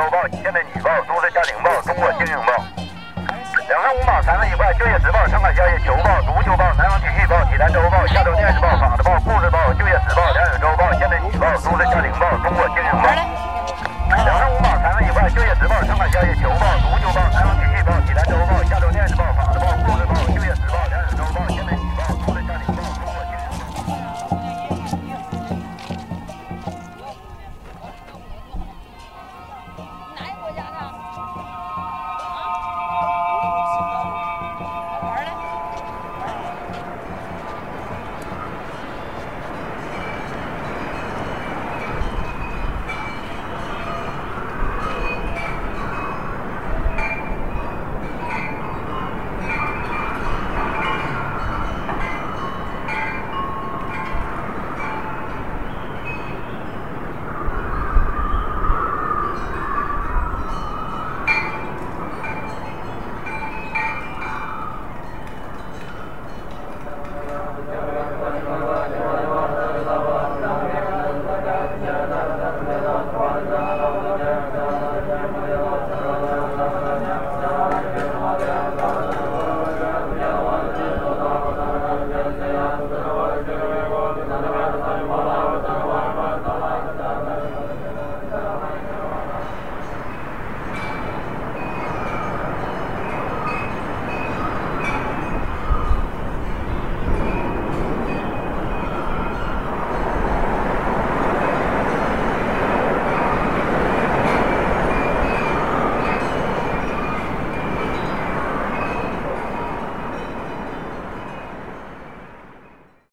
周报、现代女报、都市家庭报、中国经营报，两块五毛三个一块，就业时报、上海消息、球报、足球报、南方体育。